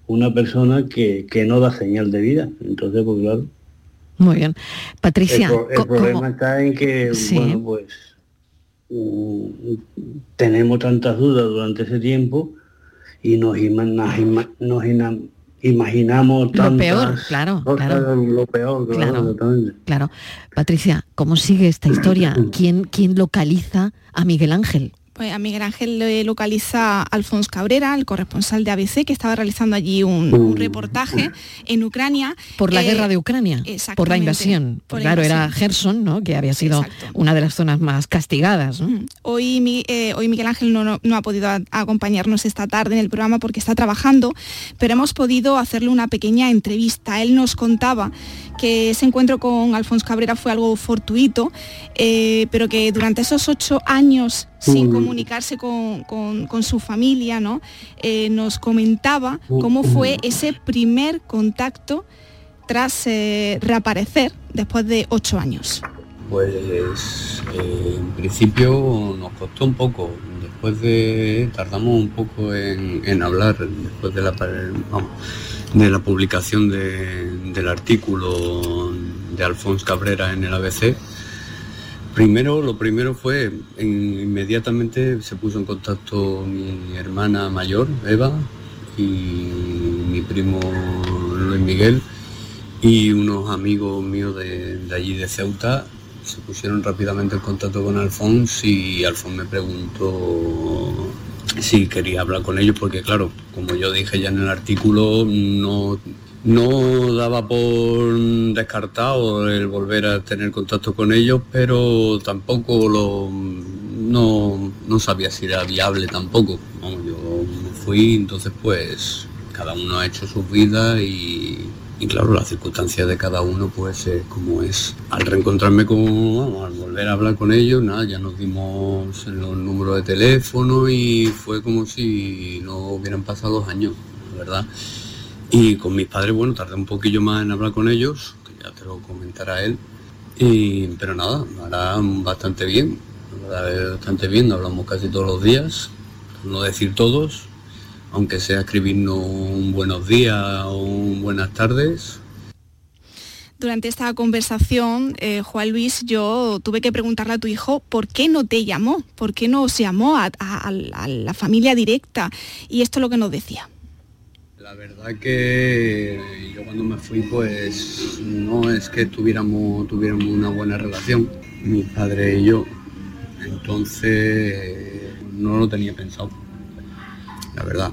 una persona que, que no da señal de vida. Entonces, pues claro. Muy bien. Patricia, el, problema ¿cómo- está en que, Sí. bueno, pues tenemos tantas dudas durante ese tiempo y nos, ima- nos ima- nos ina- imaginamos Lo tantas peor, claro, cosas, claro. lo peor, claro, Claro. Claro. Patricia, ¿cómo sigue esta historia? *clears throat* ¿Quién, quién localiza a Miguel Ángel? Pues a Miguel Ángel le localiza Alfonso Cabrera, el corresponsal de ABC, que estaba realizando allí un, un reportaje en Ucrania. Por la Eh, guerra de Ucrania, por la invasión. por la claro, era invasión. Gerson, ¿no? Que había sido una de las zonas más castigadas. ¿no? Hoy, Mi- eh, hoy Miguel Ángel no, no- no ha podido a- acompañarnos esta tarde en el programa porque está trabajando, pero hemos podido hacerle una pequeña entrevista. Él nos contaba que ese encuentro con Alfonso Cabrera fue algo fortuito, eh, pero que durante esos ocho años sin comunicarse con, con- con su familia, ¿no? Eh, nos comentaba cómo fue ese primer contacto tras eh, reaparecer después de ocho años. Pues eh, en principio nos costó un poco, después de tardamos un poco en, en hablar, después de la, vamos, de la publicación de- del artículo de Alfonso Cabrera en el ABC. Primero, lo primero fue, en- inmediatamente se puso en contacto mi hermana mayor, Eva, y mi primo Luis Miguel, y unos amigos míos de, de allí de Ceuta se pusieron rápidamente en contacto con Alfonso y Alfonso me preguntó si quería hablar con ellos porque claro, como yo dije ya en el artículo, no, no daba por descartado el volver a tener contacto con ellos, pero tampoco lo no, no sabía si era viable tampoco. Yo me fui, entonces pues cada uno ha hecho sus vidas y, y claro, las circunstancias de cada uno pues es como es. Al reencontrarme con, vamos, al volver a hablar con ellos, nada, ya nos dimos los números de teléfono y fue como si no hubieran pasado dos años, la verdad. Y con mis padres, bueno, tardé un poquillo más en hablar con ellos, que ya te lo comentará él. Y, pero nada, ahora bastante bien, la bastante bien, hablamos casi todos los días, no decir todos, aunque sea escribirnos un buenos días o un buenas tardes. Durante esta conversación, eh, Juan Luis, yo tuve que preguntarle a tu hijo por qué no te llamó, por qué no se llamó a, a- a la familia directa. Y esto es lo que nos decía. La verdad que yo cuando me fui pues no es que tuviéramos, tuviéramos una buena relación, mi padre y yo. Entonces no lo tenía pensado, la verdad.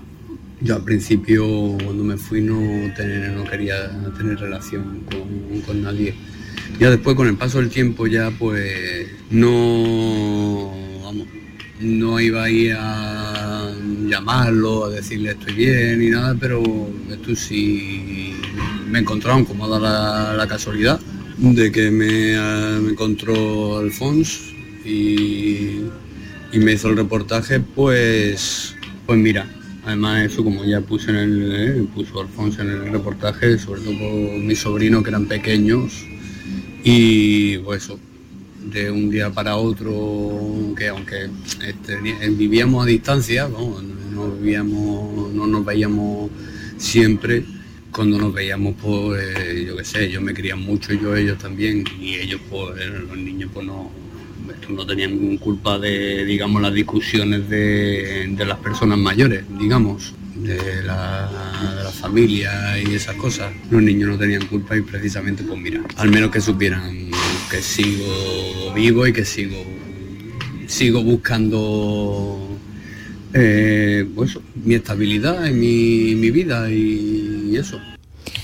Yo al principio cuando me fui no, tener- no quería tener relación con, con nadie. Ya después con el paso del tiempo ya pues no, vamos, no iba a ir a llamarlo, a decirle estoy bien ni nada, pero esto sí me encontraron como da la, la casualidad de que me, ah, me encontró Alfonso y, y me hizo el reportaje, pues, pues mira, además eso como ya puse en el, eh, puso Alfonso en el reportaje, sobre todo por mis sobrinos que eran pequeños, y pues de un día para otro, que aunque este, vivíamos a distancia, no, vivíamos, no nos veíamos siempre, cuando nos veíamos, pues, yo qué sé, ellos me querían mucho, yo ellos también, y ellos, pues, los niños, pues no, no tenían culpa de, digamos, las discusiones de, las personas mayores, digamos, de la, familia y esas cosas. Los niños no tenían culpa y precisamente, pues mira, al menos que supieran que sigo vivo y que sigo, sigo buscando eh, pues, mi estabilidad en mi, vida y, eso.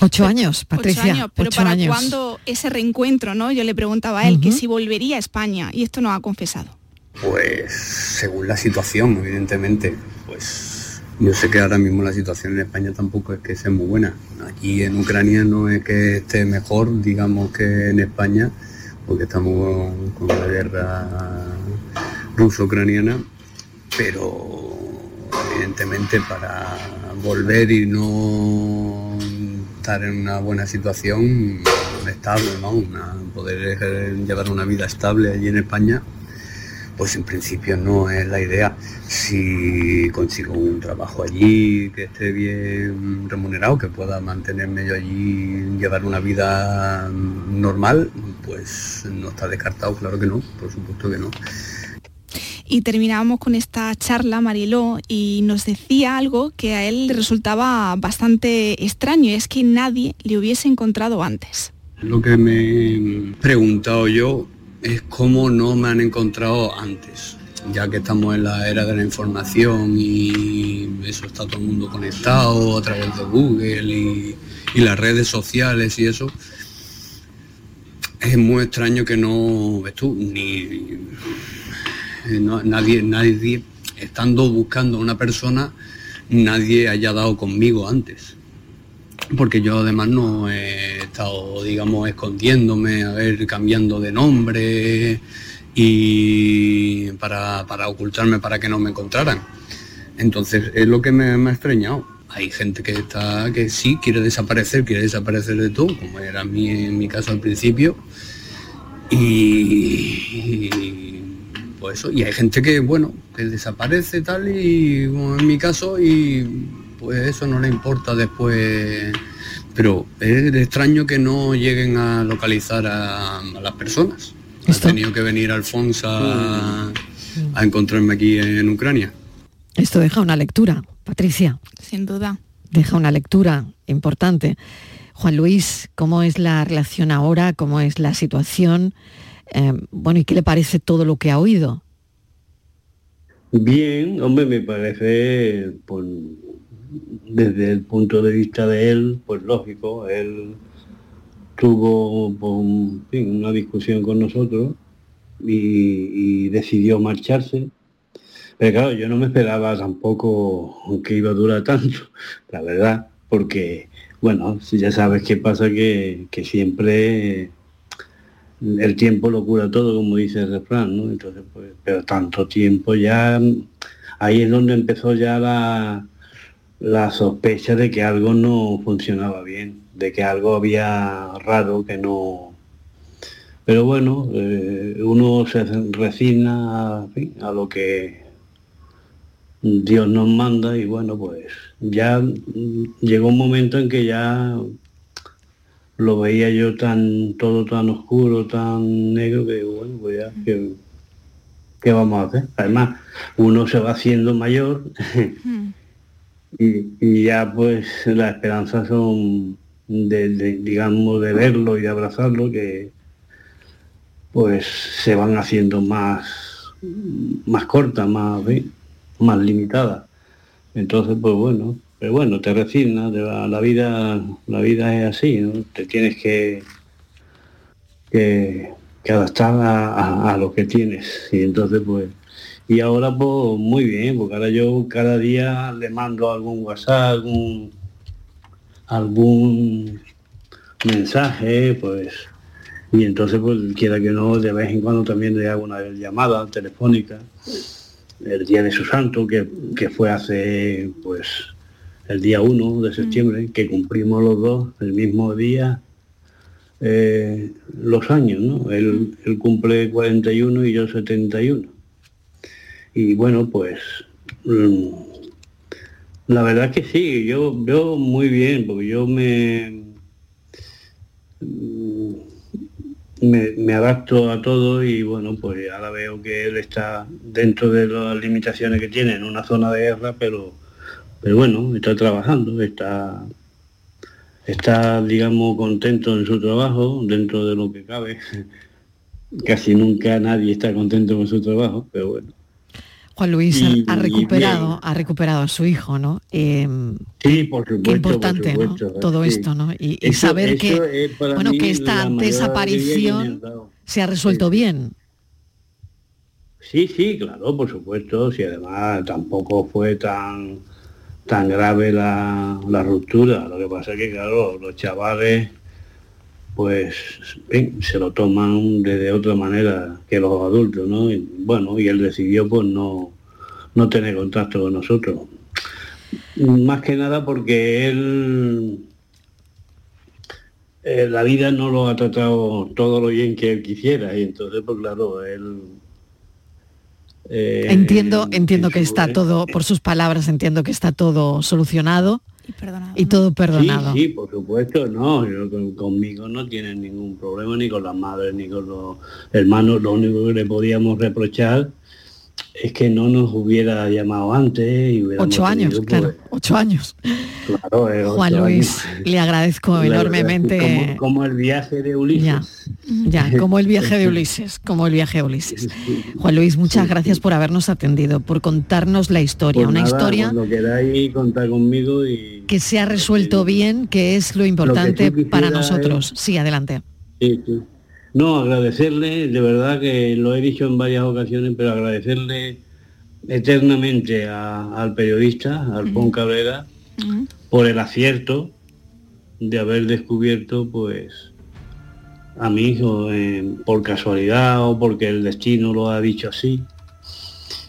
Ocho años, Patricia. Ocho años, pero ¿para cuándo ese reencuentro, no? Yo le preguntaba a él que si volvería a España y esto no ha confesado. Pues según la situación, evidentemente, pues yo sé que ahora mismo la situación en España tampoco es que sea muy buena. Aquí en Ucrania no es que esté mejor, digamos, que en España, porque estamos con la guerra ruso-ucraniana, pero evidentemente para volver y no estar en una buena situación estable, ¿no? poder llevar una vida estable allí en España, pues en principio no es la idea. Si consigo un trabajo allí que esté bien remunerado, que pueda mantenerme yo allí, llevar una vida normal, pues no está descartado, claro que no, por supuesto que no. Y terminábamos con esta charla, Mariló, y nos decía algo que a él resultaba bastante extraño, es que nadie le hubiese encontrado antes. Lo que me he preguntado yo es cómo no me han encontrado antes, ya que estamos en la era de la información y eso está todo el mundo conectado a través de Google y las redes sociales y eso. Es muy extraño que no, ves tú, ni eh, nadie, nadie, estando buscando a una persona, nadie haya dado conmigo antes. Porque yo además no he estado, digamos, escondiéndome, a ver, cambiando de nombre y para, ocultarme para que no me encontraran. Entonces es lo que me, ha extrañado. Hay gente que está, que sí quiere desaparecer, quiere desaparecer de todo, como era mi, en mi caso al principio. y pues eso, y hay gente que, bueno, que desaparece tal y como en mi caso y pues eso no le importa después, pero es extraño que no lleguen a localizar a, las personas. Ha tenido que venir Alfonso a, a encontrarme aquí en Ucrania. Esto deja una lectura, Patricia. Sin duda. Deja una lectura importante. Juan Luis, ¿cómo es la relación ahora? ¿Cómo es la situación? Eh, bueno, ¿y qué le parece todo lo que ha oído? Bien, hombre, me parece, pues, desde el punto de vista de él, pues lógico, él tuvo pues, una discusión con nosotros y, decidió marcharse. Pero claro, yo no me esperaba tampoco que iba a durar tanto, la verdad, porque, bueno, ya sabes qué pasa que siempre el tiempo lo cura todo, como dice el refrán, ¿no? Entonces, pues, pero tanto tiempo ya, ahí es donde empezó ya la, la sospecha de que algo no funcionaba bien, de que algo había raro que no... Pero bueno, eh, uno se resigna a lo que Dios nos manda y bueno, pues ya llegó un momento en que ya lo veía yo tan todo tan oscuro, tan negro, que bueno, pues ya, ¿qué, vamos a hacer? Además, uno se va haciendo mayor hmm. *laughs* y, ya pues las esperanzas son de, digamos, de verlo y de abrazarlo, que pues se van haciendo más, más cortas, más, más limitadas. Entonces, pues bueno, pero bueno, te resignas, la, vida, la vida es así, ¿no? Te tienes que, que, adaptar a, lo que tienes. Y entonces pues. Y ahora pues muy bien, porque ahora yo cada día le mando algún WhatsApp, algún algún mensaje, pues. Y entonces pues quiera que no, de vez en cuando también le hago una llamada telefónica el día de su santo, que, que fue hace pues el día 1 de septiembre, que cumplimos los dos el mismo día, eh, los años, ¿no? Él, él cumple 41 y yo 71. Y bueno, pues mm, la verdad es que sí, yo veo muy bien, porque yo me, mm, me, me adapto a todo y bueno, pues ahora veo que él está dentro de las limitaciones que tiene en una zona de guerra, pero, pero bueno, está trabajando, está, está, digamos, contento en su trabajo, dentro de lo que cabe. *laughs* Casi nunca nadie está contento con su trabajo, pero bueno. Juan Luis Y- ha recuperado, ha recuperado a su hijo, ¿no? Eh, Sí, por supuesto. qué importante, por ¿no? supuesto, Todo sí. esto, ¿no? Y, y Eso- saber eso que, bueno, que esta que desaparición se ha resuelto bien. Sí, sí, claro, por supuesto. Si además tampoco fue tan tan grave la, la ruptura. Lo que pasa es que, claro, los chavales, pues, se lo toman de, de otra manera que los adultos, ¿no? Y, bueno, y él decidió, pues, no, no tener contacto con nosotros. Más que nada porque él eh, la vida no lo ha tratado todo lo bien que él quisiera y entonces pues claro él eh, Entiendo, entiendo que está todo, por sus palabras, entiendo que está todo solucionado perdonado. y todo perdonado. Sí, sí, por supuesto, no, yo conmigo no tienen ningún problema, ni con las madres, ni con los hermanos, lo único que le podíamos reprochar es que no nos hubiera llamado antes y Ocho años, tenido, claro, ocho años. pues, claro, eh, Juan ocho Luis, años. le agradezco enormemente. Como, como el viaje de Ulises. Ya, ya, como el viaje de *laughs* Ulises, como el viaje de Ulises. Juan Luis, muchas gracias por habernos atendido, por contarnos la historia, Pues una nada, historia Cuando queráis contar conmigo y que se ha resuelto bien, que es lo importante para nosotros. Sí, adelante. Sí. No, agradecerle, de verdad que lo he dicho en varias ocasiones, pero agradecerle eternamente a- al periodista, al Pon Cabrera, por el acierto de haber descubierto pues a mi hijo eh, por casualidad o porque el destino lo ha dicho así.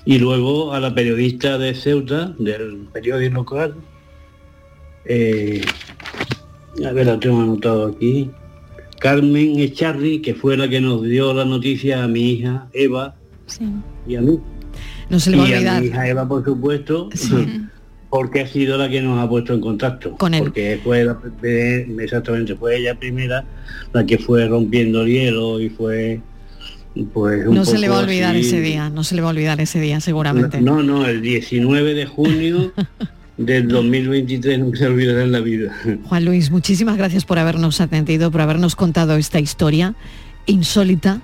Y luego a la periodista de Ceuta, del periódico local, eh, a ver, lo tengo anotado aquí, Carmen Echarri, que fue la que nos dio la noticia a mi hija Eva y a mí. No se le va a y olvidar. mi hija Eva, por supuesto, *laughs* porque ha sido la que nos ha puesto en contacto. Con él. Porque fue la- exactamente, fue ella primera la que fue rompiendo el hielo y fue pues un No se le va a olvidar así- ese día, no se le va a olvidar ese día, seguramente. No, no, el 19 de junio *laughs* del 2023 no se olvidará en la vida. Juan Luis, muchísimas gracias por habernos atendido, por habernos contado esta historia insólita,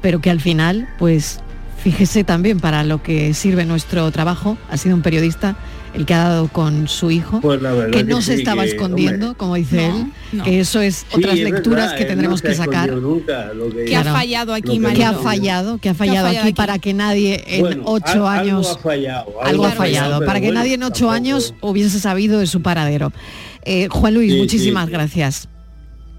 pero que al final, pues fíjese también para lo que sirve nuestro trabajo. Ha sido un periodista el que ha dado con su hijo, Pues que no que se sí, estaba que, escondiendo, hombre, como dice él, no. que eso es Sí, otras es lecturas verdad, que tendremos no que sacar. escondido nunca, lo que- ¿Qué ha fallado aquí, que ha fallado, que ha fallado aquí aquí? para que nadie en Bueno, ocho años Algo ha fallado. algo ha ha fallado, pero para que bueno, nadie en ocho tampoco- años hubiese sabido de su paradero. Eh, Juan Luis, Sí, muchísimas sí. gracias.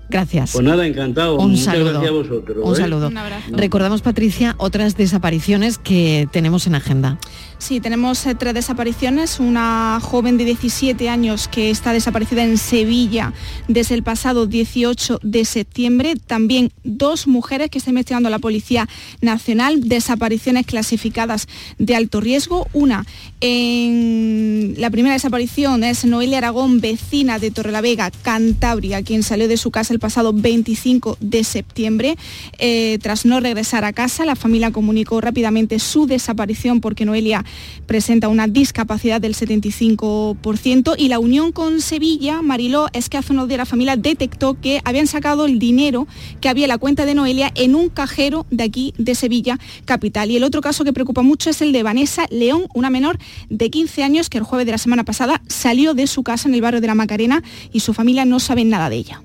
Gracias. Pues nada, encantado. Un Muchas saludo. gracias a vosotros. Un ¿eh? saludo. Un abrazo. Recordamos, Patricia, otras desapariciones que tenemos en agenda. Sí, tenemos eh, tres desapariciones. Una joven de 17 años que está desaparecida en Sevilla desde el pasado 18 de septiembre. También dos mujeres que está investigando la Policía Nacional, desapariciones clasificadas de alto riesgo. Una, en la primera desaparición es Noelia Aragón, vecina de Torrelavega, Cantabria, quien salió de su casa el pasado 25 de septiembre. Eh, tras no regresar a casa, la familia comunicó rápidamente su desaparición porque Noelia presenta una discapacidad del 75% y la unión con Sevilla, Mariló, es que hace unos días la familia detectó que habían sacado el dinero que había en la cuenta de Noelia en un cajero de aquí de Sevilla capital. Y el otro caso que preocupa mucho es el de Vanessa León, una menor de 15 años que el jueves de la semana pasada salió de su casa en el barrio de la Macarena y su familia no sabe nada de ella.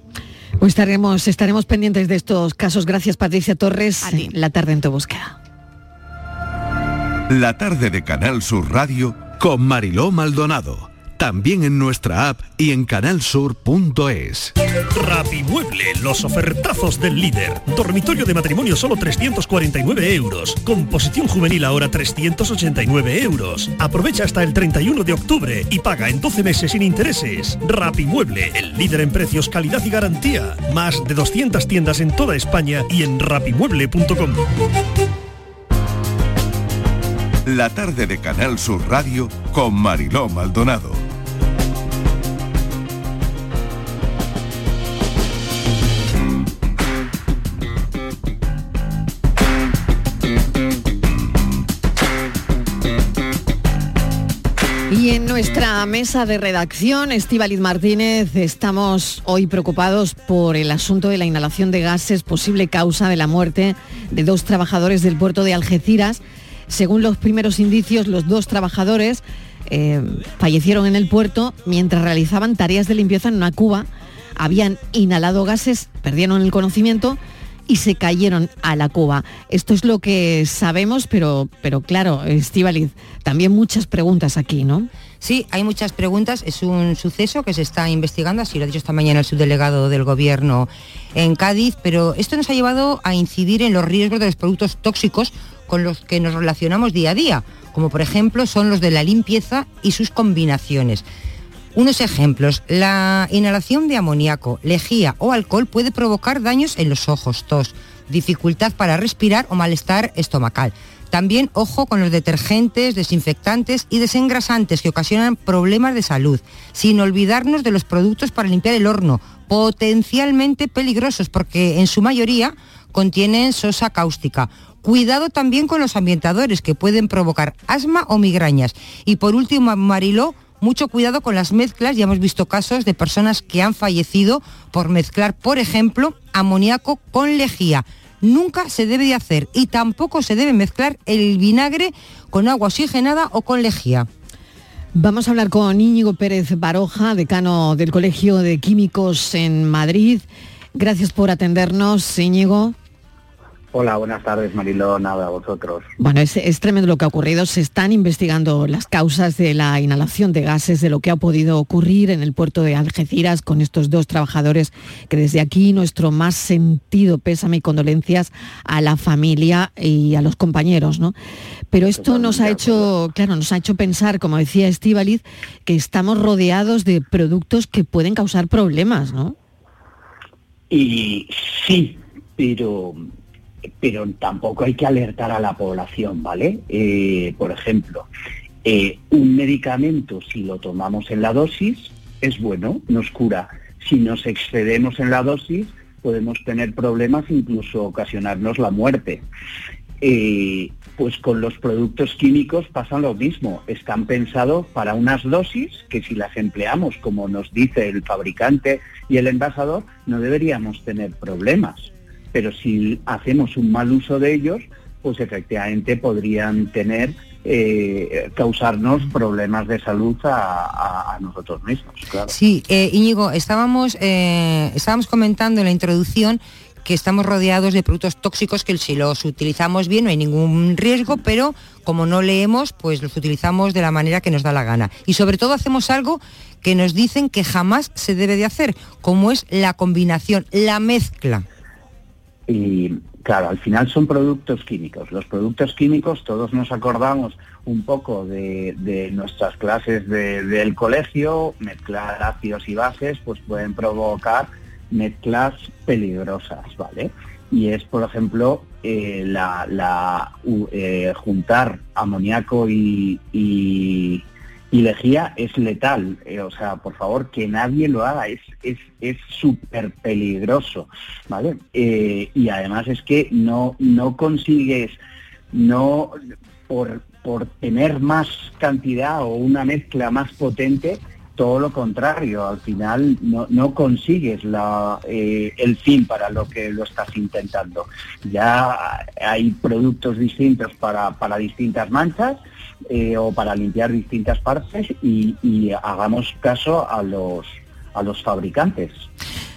Pues estaremos, estaremos pendientes de estos casos. Gracias, Patricia Torres. La tarde en tu búsqueda. La tarde de Canal Sur Radio con Mariló Maldonado. también en nuestra app y en canalsur.es. Rapimueble, los ofertazos del líder. Dormitorio de matrimonio solo 349 euros. Composición juvenil ahora 389 euros. Aprovecha hasta el 31 de octubre y paga en 12 meses sin intereses. Rapimueble, el líder en precios, calidad y garantía. Más de 200 tiendas en toda España y en rapimueble.com. La tarde de Canal Sur Radio con Mariló Maldonado. Y en nuestra mesa de redacción, Estíbaliz Martínez, estamos hoy preocupados por el asunto de la inhalación de gases, posible causa de la muerte de dos trabajadores del puerto de Algeciras. Según los primeros indicios, los dos trabajadores eh, fallecieron en el puerto mientras realizaban tareas de limpieza en una cuba. Habían inhalado gases, perdieron el conocimiento y se cayeron a la cuba. Esto es lo que sabemos, pero, pero claro, Estíbaliz, también muchas preguntas aquí, ¿no? Sí, hay muchas preguntas. Es un suceso que se está investigando, así lo ha dicho esta mañana el subdelegado del Gobierno en Cádiz, pero esto nos ha llevado a incidir en los riesgos de los productos tóxicos con los que nos relacionamos día a día, como por ejemplo son los de la limpieza y sus combinaciones. Unos ejemplos, la inhalación de amoníaco, lejía o alcohol puede provocar daños en los ojos, tos, dificultad para respirar o malestar estomacal. También ojo con los detergentes, desinfectantes y desengrasantes que ocasionan problemas de salud, sin olvidarnos de los productos para limpiar el horno, potencialmente peligrosos porque en su mayoría contienen sosa cáustica. Cuidado también con los ambientadores que pueden provocar asma o migrañas. Y por último, Mariló, mucho cuidado con las mezclas, ya hemos visto casos de personas que han fallecido por mezclar, por ejemplo, amoníaco con lejía. Nunca se debe de hacer y tampoco se debe mezclar el vinagre con agua oxigenada o con lejía. Vamos a hablar con Íñigo Pérez Baroja, decano del Colegio de Químicos en Madrid. Gracias por atendernos, Íñigo. Hola, buenas tardes Mariló, nada, a vosotros. Bueno, es, es, tremendo lo que ha ocurrido. Se están investigando las causas de la inhalación de gases, de lo que ha podido ocurrir en el puerto de Algeciras con estos dos trabajadores, que desde aquí nuestro más sentido pésame y condolencias a la familia y a los compañeros, ¿no? Pero esto nos ha hecho, claro, nos ha hecho pensar, como decía Estíbaliz, que estamos rodeados de productos que pueden causar problemas, ¿no? Y sí, pero pero tampoco hay que alertar a la población, ¿vale? Eh, por ejemplo, eh, un medicamento, si lo tomamos en la dosis, es bueno, nos cura. Si nos excedemos en la dosis, podemos tener problemas, incluso ocasionarnos la muerte. Eh, pues con los productos químicos pasa lo mismo. Están pensados para unas dosis que si las empleamos, como nos dice el fabricante y el envasador, no deberíamos tener problemas pero si hacemos un mal uso de ellos, pues efectivamente podrían tener, eh, causarnos problemas de salud a, nosotros mismos. Sí, eh, Íñigo, estábamos, eh, estábamos comentando en la introducción que estamos rodeados de productos tóxicos que si los utilizamos bien no hay ningún riesgo, pero como no leemos, pues los utilizamos de la manera que nos da la gana. Y sobre todo hacemos algo que nos dicen que jamás se debe de hacer, como es la combinación, la mezcla. Y claro, al final son productos químicos. Los productos químicos, todos nos acordamos un poco de, de nuestras clases de, del colegio, mezclar ácidos y bases, pues pueden provocar mezclas peligrosas, ¿vale? Y es, por ejemplo, eh, la, la eh, juntar amoníaco y, y lejía es letal, eh, o sea, por favor, que nadie lo haga, es es súper peligroso, ¿vale? Eh, y además es que no, no consigues, no por, por tener más cantidad o una mezcla más potente, todo lo contrario, al final no, no consigues la, eh, el fin para lo que lo estás intentando. Ya hay productos distintos para, para distintas manchas eh, o para limpiar distintas partes y, y hagamos caso a los, a los fabricantes.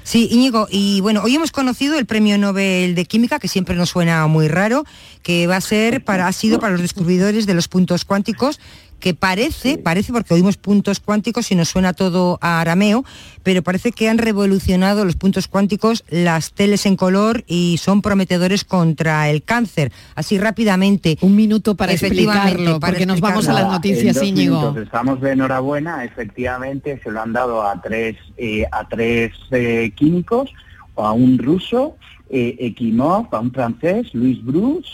Sí, Íñigo, y bueno, hoy hemos conocido el Premio Nobel de Química, que siempre nos suena muy raro, que va a ser para, ha sido para los descubridores de los puntos cuánticos, que parece, parece porque oímos puntos cuánticos y nos suena todo a arameo, pero parece que han revolucionado los puntos cuánticos las teles en color y son prometedores contra el cáncer. Así rápidamente. Un minuto para explicarlo, porque nos vamos a las noticias, Íñigo. Estamos de enhorabuena, efectivamente se lo han dado a tres, eh, a tres eh, químicos, a un ruso, eh, Ekimov, a un francés, Luis Bruce,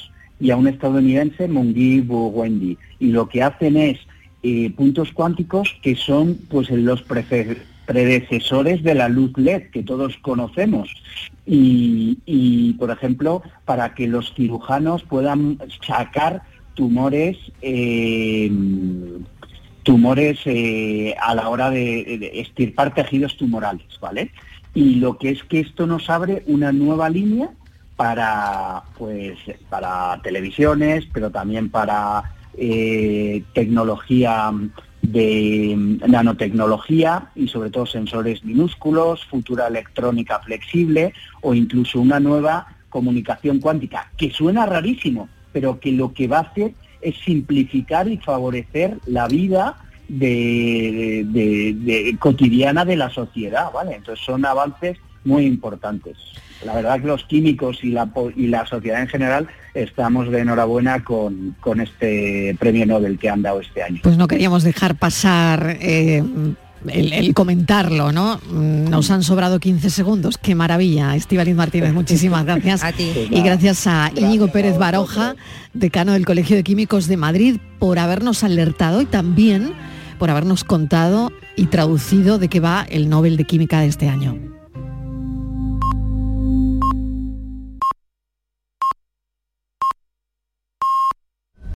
y a un estadounidense, Mungi Wendy. Y lo que hacen es eh, puntos cuánticos que son pues los predecesores de la luz LED que todos conocemos. Y, por ejemplo, para que los cirujanos puedan sacar tumores eh, tumores eh, a la hora de, de, estirpar tejidos tumorales, ¿vale? Y lo que es que esto nos abre una nueva línea para, pues, para televisiones, pero también para eh, tecnología de nanotecnología y sobre todo sensores minúsculos, futura electrónica flexible o incluso una nueva comunicación cuántica, que suena rarísimo, pero que lo que va a hacer es simplificar y favorecer la vida de, cotidiana de la sociedad, ¿vale? Entonces son avances muy importantes. La verdad que los químicos y la, y la sociedad en general estamos de enhorabuena con, con este premio Nobel que han dado este año. Pues no queríamos dejar pasar eh, el, comentarlo, ¿no? Nos han sobrado 15 segundos. Qué maravilla, Estivaliz Martínez, muchísimas *laughs* gracias. a ti. Y gracias a Íñigo Pérez Baroja, decano del Colegio de Químicos de Madrid, por habernos alertado y también por habernos contado y traducido de qué va el Nobel de Química de este año.